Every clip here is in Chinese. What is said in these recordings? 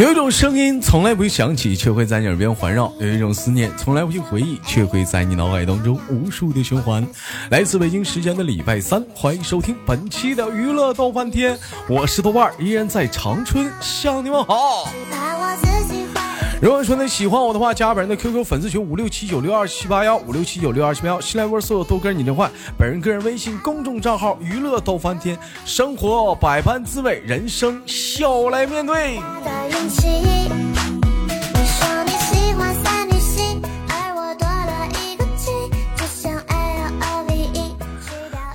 有一种声音从来不会响起，却会在你耳边环绕；有一种思念从来不去回忆，却会在你脑海当中无数的循环。来自北京时间的礼拜三，欢迎收听本期的娱乐逗翻天，我是豆瓣，依然在长春向你们好。如果说你喜欢我的话，加本人的 QQ 粉丝群五六七九六二七八幺五六七九六二七八幺，新来波所有豆哥你的换，本人个人微信公众账号娱乐逗翻天，生活百般滋味，人生笑来面对。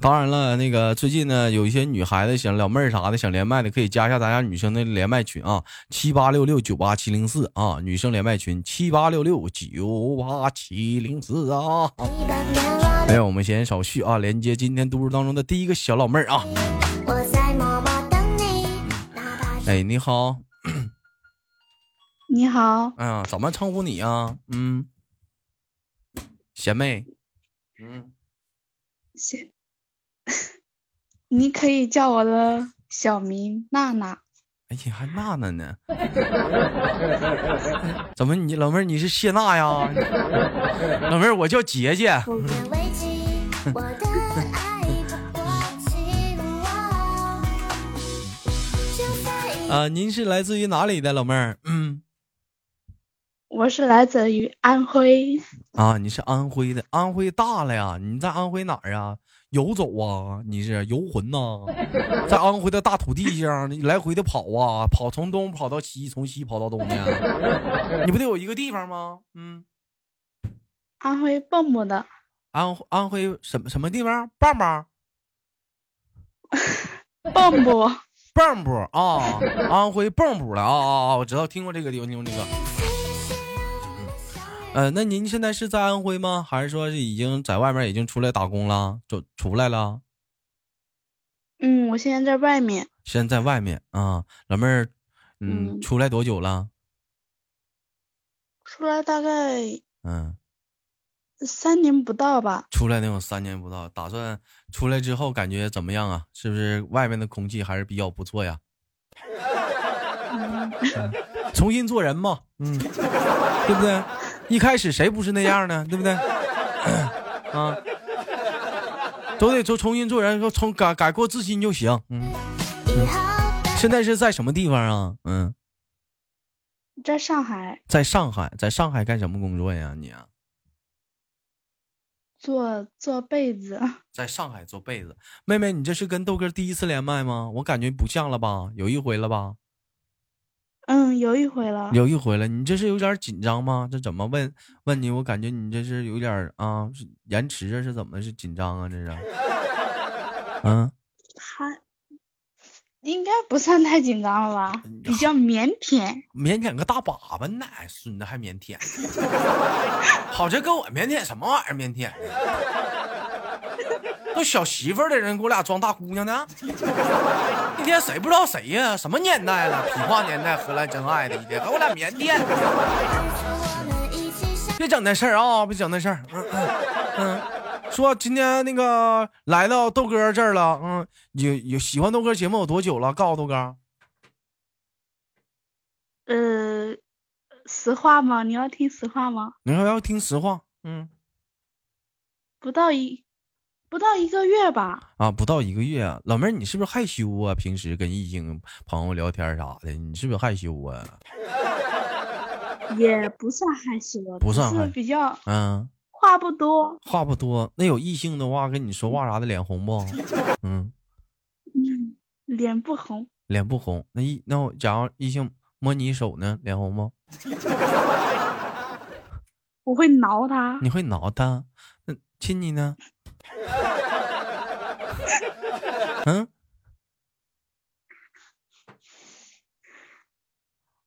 当然了，那个最近呢，有一些女孩子想老妹儿啥的想连麦的，可以加一下咱家女生的连麦群啊，七八六六九八七零四啊，女生连麦群七八六六九八七零四啊。哎，我们先少叙啊，连接今天读书当中的第一个小老妹儿啊。哎，你好。你好。哎呀，怎么称呼你啊？嗯，贤妹。嗯，贤。你可以叫我的小名娜娜。哎呀，还娜娜呢？怎么你老妹儿你是谢娜呀？老妹儿我叫杰杰。啊，您是来自于哪里的老妹儿？嗯，我是来自于安徽。啊，你是安徽的？安徽大了呀？你在安徽哪儿啊？游走啊，你是游魂呐，在安徽的大土地上来回的跑啊，跑从东跑到西，从西跑到东的，你不得有一个地方吗？嗯，安徽蚌埠的。安安徽什么什么地方？棒棒。蚌埠。蚌埠啊，安徽蚌埠的啊啊啊！我知道，听过这个地方，听过这个。呃，那您现在是在安徽吗？还是说是已经在外面已经出来打工了，就出来了？嗯，我现在在外面。现在在外面啊，老妹儿，嗯，出来多久了？出来大概嗯三年不到吧。出来能有三年不到，打算出来之后感觉怎么样啊？是不是外面的空气还是比较不错呀？重新做人嘛，嗯，对不对？一开始谁不是那样呢？对不对？啊，都得重重新做人，说从改改过自新就行。嗯，现在是在什么地方啊？嗯，在上海。在上海，在上海干什么工作呀？你啊？做做被子。在上海做被子，妹妹，你这是跟豆哥第一次连麦吗？我感觉不像了吧？有一回了吧？嗯，有一回了，有一回了。你这是有点紧张吗？这怎么问问你？我感觉你这是有点啊，延迟啊，是怎么是紧张啊？这是，嗯，还应该不算太紧张了吧？比较腼腆，腼腆个大粑粑呢，孙子还腼腆，好这跟我腼腆什么玩意儿？腼腆。都小媳妇的人给我俩装大姑娘呢？一天谁不知道谁呀？什么年代了？痞话年代，何来真爱的？一天给我俩腼腆。别整那事儿啊！别整那事儿。嗯嗯嗯，说今天那个来到豆哥这儿了。嗯，有有喜欢豆哥节目有多久了？告诉豆哥。呃，实话吗？你要听实话吗？你要要听实话？嗯，不到一。不到一个月吧？啊，不到一个月啊，老妹儿，你是不是害羞啊？平时跟异性朋友聊天啥的，你是不是害羞啊？也不算害羞，不算害羞，比较嗯，话不多，话不多。那有异性的话跟你说话啥的，脸红不？嗯嗯，脸不红，脸不红。那一那假如异性摸你手呢，脸红不？我会挠他，你会挠他？那亲你呢？嗯，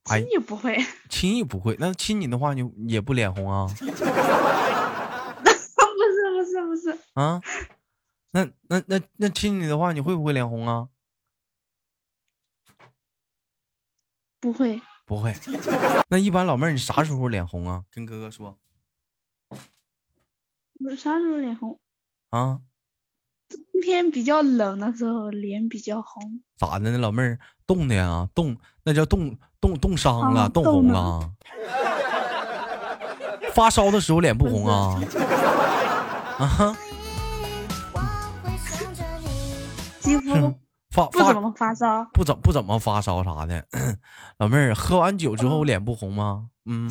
亲你不会，亲你不会，那亲你的话，你也不脸红啊？不是不是不是啊？那那那那亲你的话，你会不会脸红啊？不会，不会。那一般老妹儿，你啥时候脸红啊？跟哥哥说。我啥时候脸红？啊？冬天比较冷的时候脸比较红。咋的呢，老妹儿冻的呀？冻那叫冻冻冻伤了，啊冻红冻了。发烧的时候脸不红啊？啊哈，肌肤是不怎么发烧，不怎不怎么发烧啥的。老妹儿喝完酒之后脸不红吗？嗯，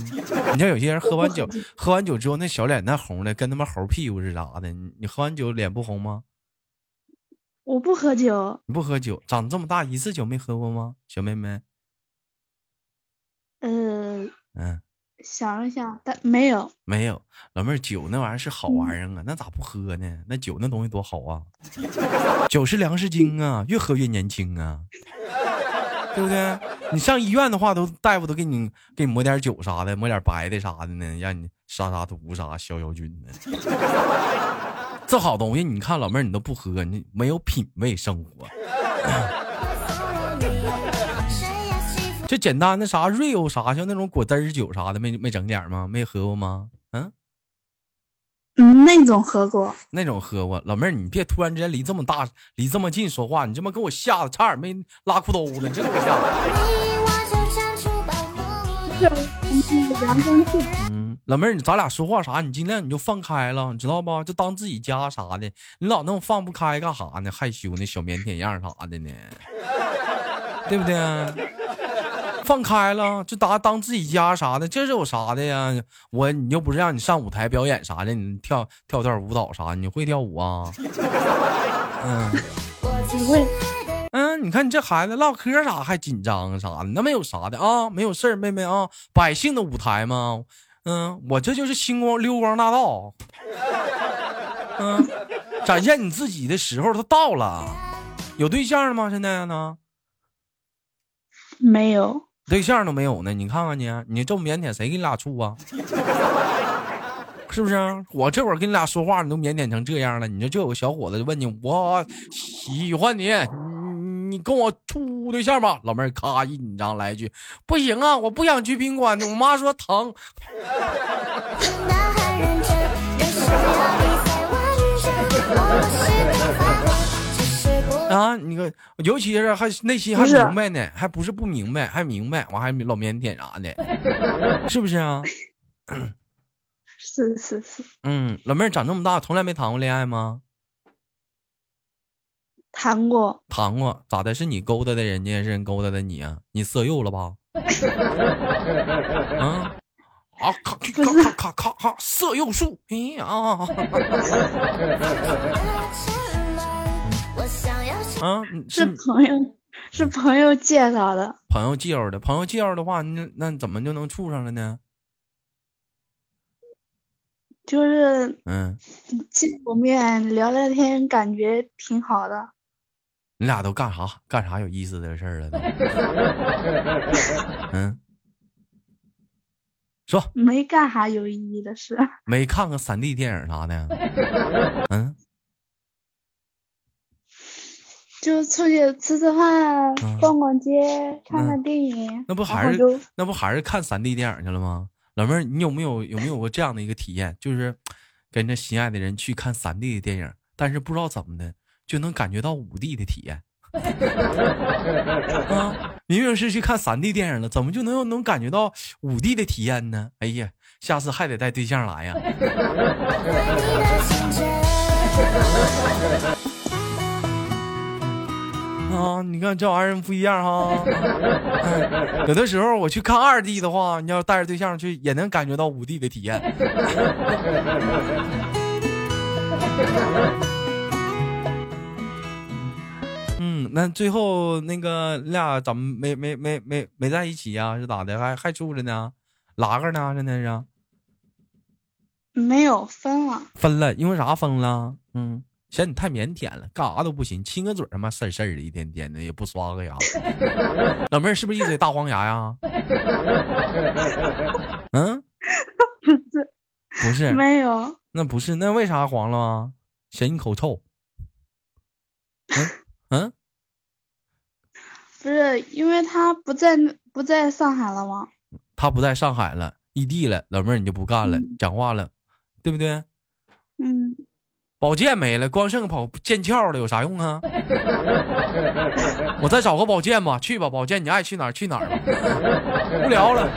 你像有些人喝完酒喝完酒之后那小脸蛋红的跟他妈猴屁股似的的。你你喝完酒脸不红吗？我不喝酒。你不喝酒，长这么大一次酒没喝过吗？小妹妹，呃，嗯。想了想，但没有。没有，老妹儿，酒那玩意儿是好玩意儿啊，那咋不喝呢？那酒那东西多好啊，酒是粮食精啊，越喝越年轻啊，对不对？你上医院的话，都大夫都给你给你抹点酒啥的，抹点白的啥的呢，让你杀杀毒啥消消菌呢。这好东西，你看老妹儿你都不喝，你没有品味生活。就简单的啥 real 啥，像那种果汁儿酒啥的，没没整点吗？没喝过吗？嗯。嗯，那种喝过。那种喝过，老妹儿，你别突然之间离这么大、离这么近说话，你这么给我吓得差点没拉裤兜子，你这给我吓的。嗯，老妹儿，你咱俩说话啥，你尽量你就放开了，你知道不？就当自己家啥的，你老那么放不开干啥呢？害羞那，小腼腆样啥的呢？对不对？放开了，就当当自己家啥的，这是有啥的呀？我你又不是让你上舞台表演啥的，你跳跳段舞蹈啥？你会跳舞啊？嗯。不会。嗯，你看你这孩子唠嗑啥还紧张啊啥的，那没有啥的啊，没有事儿，妹妹啊，百姓的舞台嘛，嗯，我这就是星光溜光大道，嗯，展现你自己的时候都到了，有对象了吗？现在呢？没有。对象都没有呢，你看看你，你这么腼腆，谁跟你俩处啊？是不是？我这会儿跟你俩说话，你都腼腆成这样了，你说就有个小伙子就问你，我喜欢你，你跟我处对象吧？老妹儿咔一紧张来一句，不行啊，我不想去宾馆，我妈说疼。啊，你个，尤其是还内心还明白呢，还不是不明白，还明白，我还老腼腆啥的，是不是啊？是是是，嗯，老妹儿长这么大从来没谈过恋爱吗？谈过。谈过，咋的？是你勾搭的人家，是人勾搭的你啊？你色诱了吧？啊啊！咔咔咔咔咔咔，色诱术！哎呀啊！啊，是是朋友，是朋友介绍的。朋友介绍的，朋友介绍的话，那那怎么就能处上了呢？就是嗯，见过面聊聊天，感觉挺好的。你俩都干啥干啥有意思的事儿了呢？嗯，说没干啥有意义的事。没看个三 D 电影啥的？嗯，就出去吃吃饭嗯，逛逛街，看看电影。那不还是那不还是看三 D 电影去了吗？老妹儿，你有没有有没有过这样的一个体验，就是跟着心爱的人去看三 D 的电影，但是不知道怎么的就能感觉到五 D 的体验。啊，明明是去看三 D 电影了，怎么就能能感觉到五 D 的体验呢？哎呀，下次还得带对象来呀。啊，你看这玩意儿不一样哈、哎 有的时候我去看二弟的话，你要带着对象去，也能感觉到五弟的体验。嗯，那最后那个你俩怎么没没没没没在一起呀、是咋的？还还住着呢？拉个呢？现在是没有分了。分了，因为啥分了？嗯，嫌你太腼腆了，干啥都不行，亲个嘴他妈事儿事儿的，一天天的也不刷个牙。老妹儿是不是一嘴大黄牙呀？嗯，不是，不是，没有。那不是，那为啥黄了啊？嫌你口臭。嗯嗯，不是因为他不在不在上海了吗？他不在上海了，异地了，老妹儿你就不干了，嗯讲话了，对不对？嗯，宝剑没了，光剩个宝剑鞘了，有啥用啊？我再找个宝剑吧，去吧，宝剑，你爱去哪儿去哪儿吧，无聊了。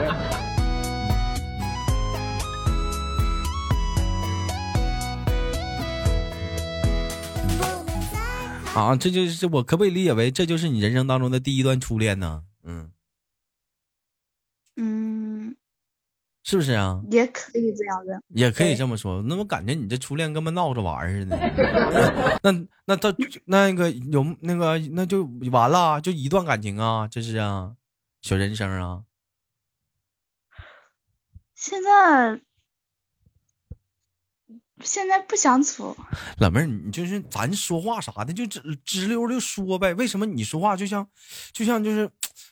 啊，这就是我可不可以理解为这就是你人生当中的第一段初恋呢？嗯，嗯，是不是啊？也可以这样的。也可以这么说。那我感觉你这初恋跟本闹着玩似的。那那他那个有那个那就完了，就一段感情啊，这是啊，小人生啊。现在现在不想处，老妹儿，你就是咱说话啥的，就直直溜溜说呗。为什么你说话就像，就像就是，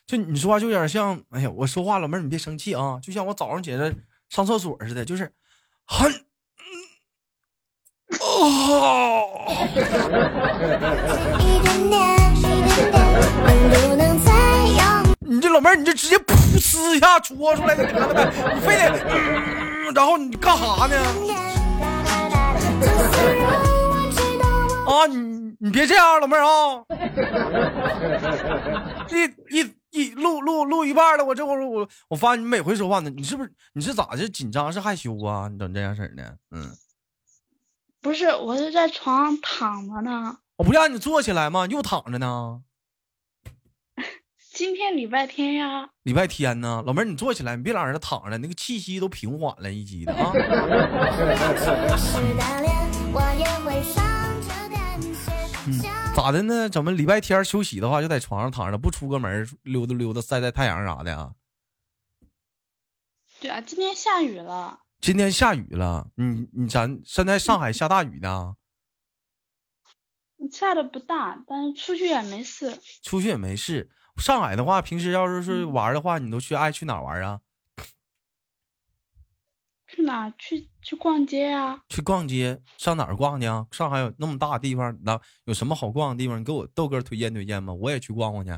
就你说话就有点像，哎呀，我说话，老妹儿你别生气啊，就像我早上起来上厕所似的，就是很，哦，你这老妹儿，你就直接噗呲一下戳出来就得了呗，你非得，然后你干啥呢？啊，你你别这样，老妹儿啊！一一一录录录一半了，我这会儿我我发现你每回说话呢，你是不是你是咋是紧张是害羞啊？你整这样式儿的，嗯，不是，我是在床上躺着呢。我不让你坐起来吗？又躺着呢。今天礼拜天呀，礼拜天呢，老妹儿你坐起来，你别老在这躺着，那个气息都平缓了一级的啊。咋的呢？怎么礼拜天休息的话就在床上躺着，不出个门溜达溜达晒晒太阳啥的啊？对啊，今天下雨了，今天下雨了，你你咱现在上海下大雨呢，下的不大，但是出去也没事。出去也没事。上海的话，平时要是是嗯玩的话，你都去爱去哪玩啊？去哪？去去逛街啊？去逛街，上哪儿逛去啊？上海有那么大地方，那有什么好逛的地方？你给我豆哥推荐推荐吧，我也去逛逛去。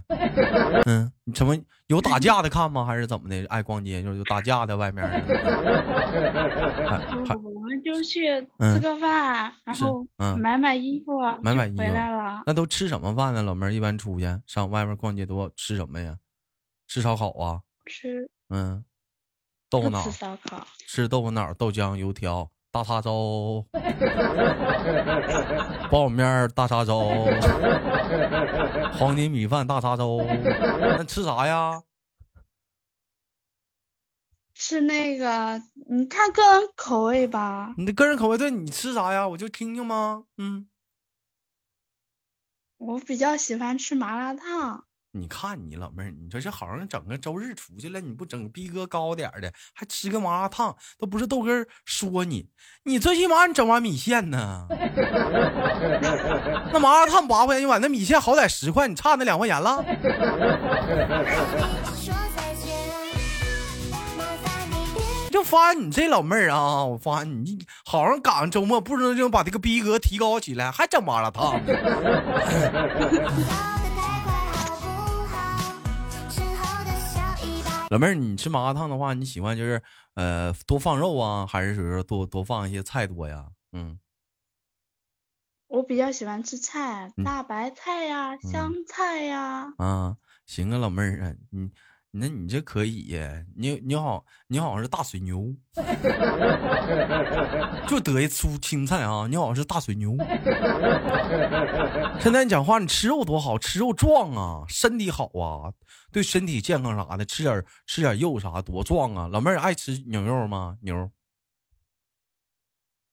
嗯，你什么有打架的看吗？还是怎么的？爱逛街就是有打架的外面。我们就去嗯吃个饭，然后嗯买买衣服，就买买衣服回来了。那都吃什么饭呢？老妹儿一般出去上外面逛街都吃什么呀？吃烧烤啊？吃嗯，豆腐脑吃烧烤，吃豆腐脑、豆浆、油条、大碴粥、苞米面大碴粥、黄金米饭大碴粥。那吃啥呀？吃那个你看个人口味吧。你的个人口味对，你吃啥呀？我就听听吗？嗯，我比较喜欢吃麻辣烫，你看你老妹儿，你这是好像整个周日出去了，你不整逼格高点儿的，还吃个麻辣烫，都不是豆哥说你，你最起码你整碗米线呢。那麻辣烫八块钱一碗，那米线好歹十块，你差那两块钱了。就发现你这老妹儿啊，我发现你好像赶上周末，不知道就把这个逼格提高起来，还整麻辣烫。老妹儿，你吃麻辣烫的话，你喜欢就是呃多放肉啊，还是说多多放一些菜多呀？嗯，我比较喜欢吃菜，嗯大白菜呀、香菜呀。啊，行啊，老妹儿啊，你那你这可以呀，你你好，你好像是大水牛，就得一出青菜啊，你好像是大水牛。现在你讲话，你吃肉多好，吃肉壮啊，身体好啊，对身体健康啥的，吃点吃点肉啥多壮啊。老妹儿爱吃牛肉吗？牛，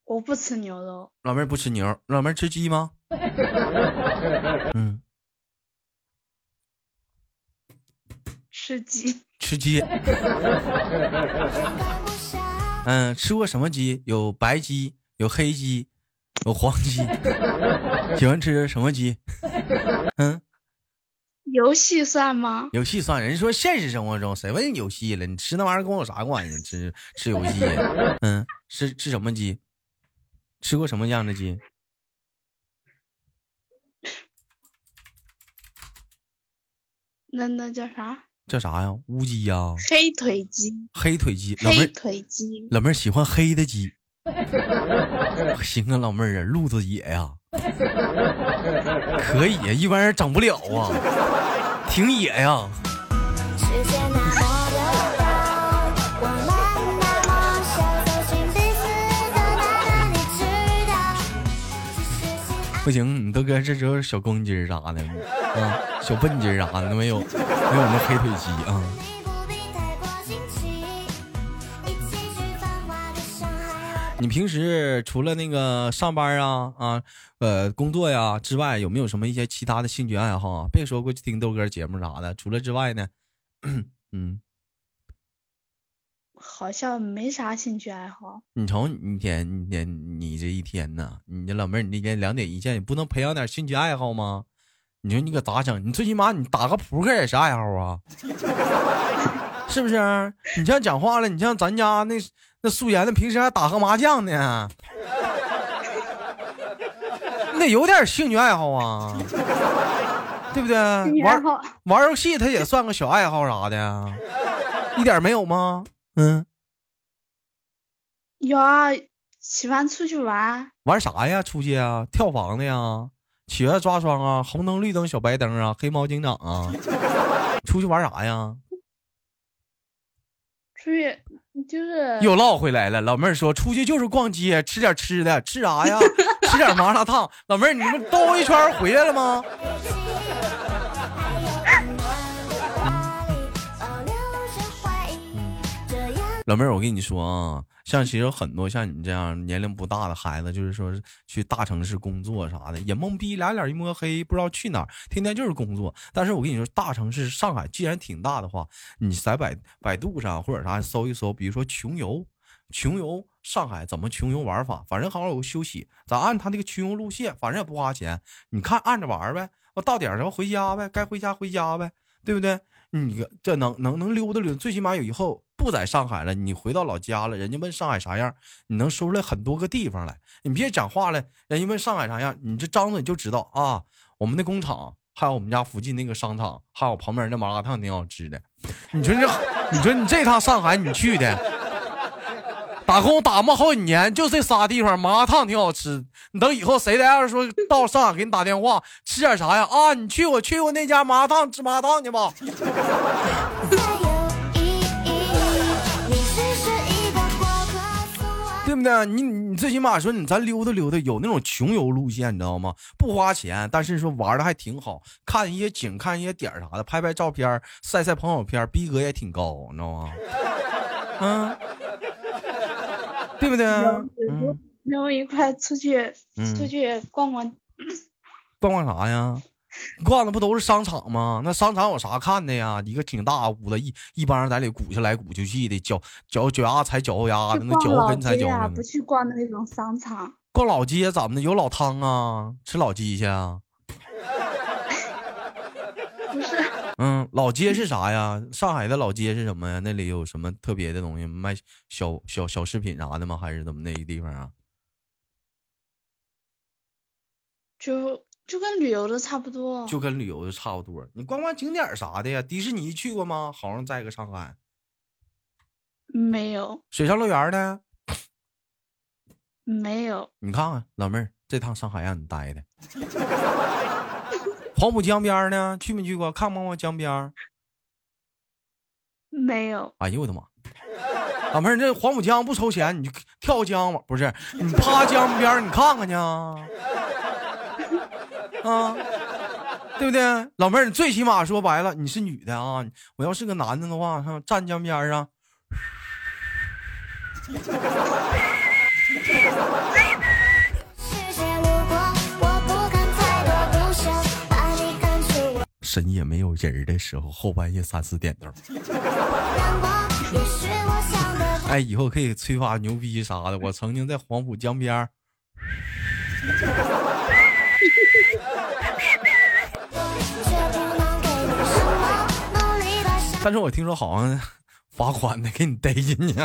我不吃牛肉，老妹儿不吃牛，老妹儿吃鸡吗？嗯，吃鸡。吃鸡。嗯，吃过什么鸡？有白鸡，有黑鸡，有黄鸡。喜欢吃什么鸡？嗯，游戏算吗？游戏算。人说现实生活中谁问游戏了？你吃那玩意儿跟我有啥关系？吃吃游戏？嗯，吃吃什么鸡？吃过什么样的鸡？那那叫啥？叫啥呀？乌鸡呀、黑腿鸡，黑腿鸡。老妹黑儿，腿鸡。老妹儿喜欢黑的鸡，行啊，老妹儿啊，路子野呀，可以呀，一般人整不了啊，挺野呀。不行，你都跟这时候小公鸡儿啥的，啊，小笨鸡儿啥的没有，没有那黑腿鸡啊。你平时除了那个上班啊啊呃工作呀之外，有没有什么一些其他的兴趣爱好啊？别说过去听豆哥节目啥的，除了之外呢，嗯，好像没啥兴趣爱好。你瞅你一天你天你这一天呢，你这老妹儿你那天两点一线，你不能培养点兴趣爱好吗？你说你可咋整？你最起码你打个扑克也是爱好啊，是不是？你像讲话了，你像咱家那那素颜的，平时还打个麻将呢，你得有点兴趣爱好啊，对不对？玩玩游戏，它也算个小爱好啥的，一点没有吗？嗯，有啊，喜欢出去玩，玩啥呀？出去啊？跳房的呀？企鹅抓双啊？红灯绿灯小白灯啊？黑猫警长啊？出去玩啥呀？出去就是又唠回来了。老妹儿说出去就是逛街，吃点吃的，吃啥呀？吃点麻辣烫。老妹儿，你们兜一圈回来了吗？老妹儿，我跟你说啊，像其实有很多像你这样年龄不大的孩子，就是说是去大城市工作啥的，也懵逼，俩脸一摸黑，不知道去哪儿，天天就是工作。但是我跟你说，大城市上海既然挺大的话，你在百百度上或者啥搜一搜，比如说穷游，穷游上海怎么穷游玩法，反正好好有个休息，咱按他那个穷游路线，反正也不花钱，你看按着玩呗。我到点儿时候回家呗，该回家回家呗，对不对？你这能能能溜达溜达，最起码有以后不在上海了，你回到老家了，人家问上海啥样，你能说出来很多个地方来。你别讲话了，人家问上海啥样，你这张嘴就知道啊。我们的工厂，还有我们家附近那个商场，还有旁边那麻辣烫挺好吃的。你说这，你说你这趟上海你去的，打工打磨好几年，就这仨地方，麻辣烫挺好吃。你等以后谁再要是说到上海给你打电话，吃点啥呀？啊，你去我去过那家麻辣烫吃麻辣烫去吧。你你最起码说你咱溜达溜达，有那种穷游路线，你知道吗？不花钱，但是说玩的还挺好，看一些景，看一些点啥的，拍拍照片，晒晒朋友圈，逼格也挺高，你知道吗？嗯，对不对？嗯，然后一块出去嗯出去逛逛，逛逛啥呀？逛的不都是商场吗？那商场有啥看的呀？一个挺大屋子，一一帮人在里鼓起来鼓去去的，脚脚脚丫踩脚后丫的，那脚跟踩脚后跟不。去逛那种商场。逛老街怎么的？有老汤啊，吃老鸡去啊？不是，嗯，老街是啥呀？上海的老街是什么呀？那里有什么特别的东西？卖小小小饰品啥的吗？还是怎么那个地方啊？就就跟旅游的差不多。就跟旅游的差不多。你逛逛景点啥的呀？迪士尼去过吗？好像在个上海。没有水上乐园呢？没有，你看看老妹儿，这趟上海让你待的。黄浦江边呢？去没去过？看没过江边？没有，哎呦我的妈！老妹儿，这黄浦江不抽钱，你就跳江吧，不是？你趴江边你看看去啊，啊，对不对？老妹儿，你最起码说白了，你是女的啊。我要是个男的的话，上站江边儿上，视线路过，我不敢太多，不想把你赶出我深夜没有人的时候，后半夜三四点钟，哎，以后可以吹发牛逼啥的。我曾经在黄浦江边 但是我听说好像罚款的给你逮进去，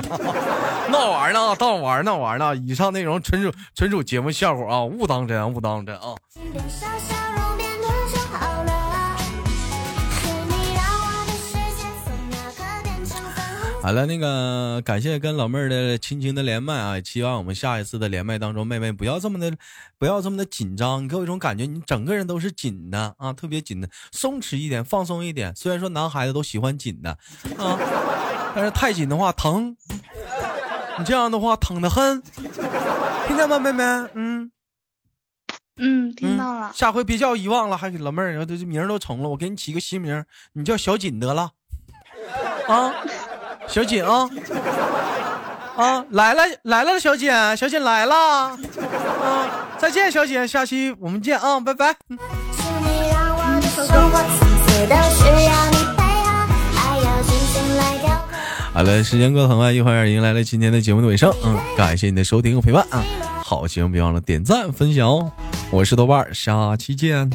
闹玩呢，闹玩呢闹玩呢。以上内容纯属纯属节目效果啊，勿当真，勿当真啊。好了，那个感谢跟老妹儿的亲情的连麦啊，希望我们下一次的连麦当中，妹妹不要这么的，不要这么的紧张，你给我一种感觉，你整个人都是紧的啊，特别紧的，松弛一点，放松一点。虽然说男孩子都喜欢紧的啊，但是太紧的话疼，你这样的话疼的很，听见吗，妹妹？嗯。嗯，听到了。下回别叫遗忘了，还给老妹儿，这这名儿都重了，我给你起个新名，你叫小锦得了，啊，小锦啊，啊，来了来了，小锦，小锦来了，啊，再见，小锦，下期我们见啊，拜拜。好了，时间过得很快，一会儿迎来了今天的节目的尾声。嗯，感谢你的收听和陪伴啊！好节目别忘了点赞分享哦。我是豆瓣，下期见。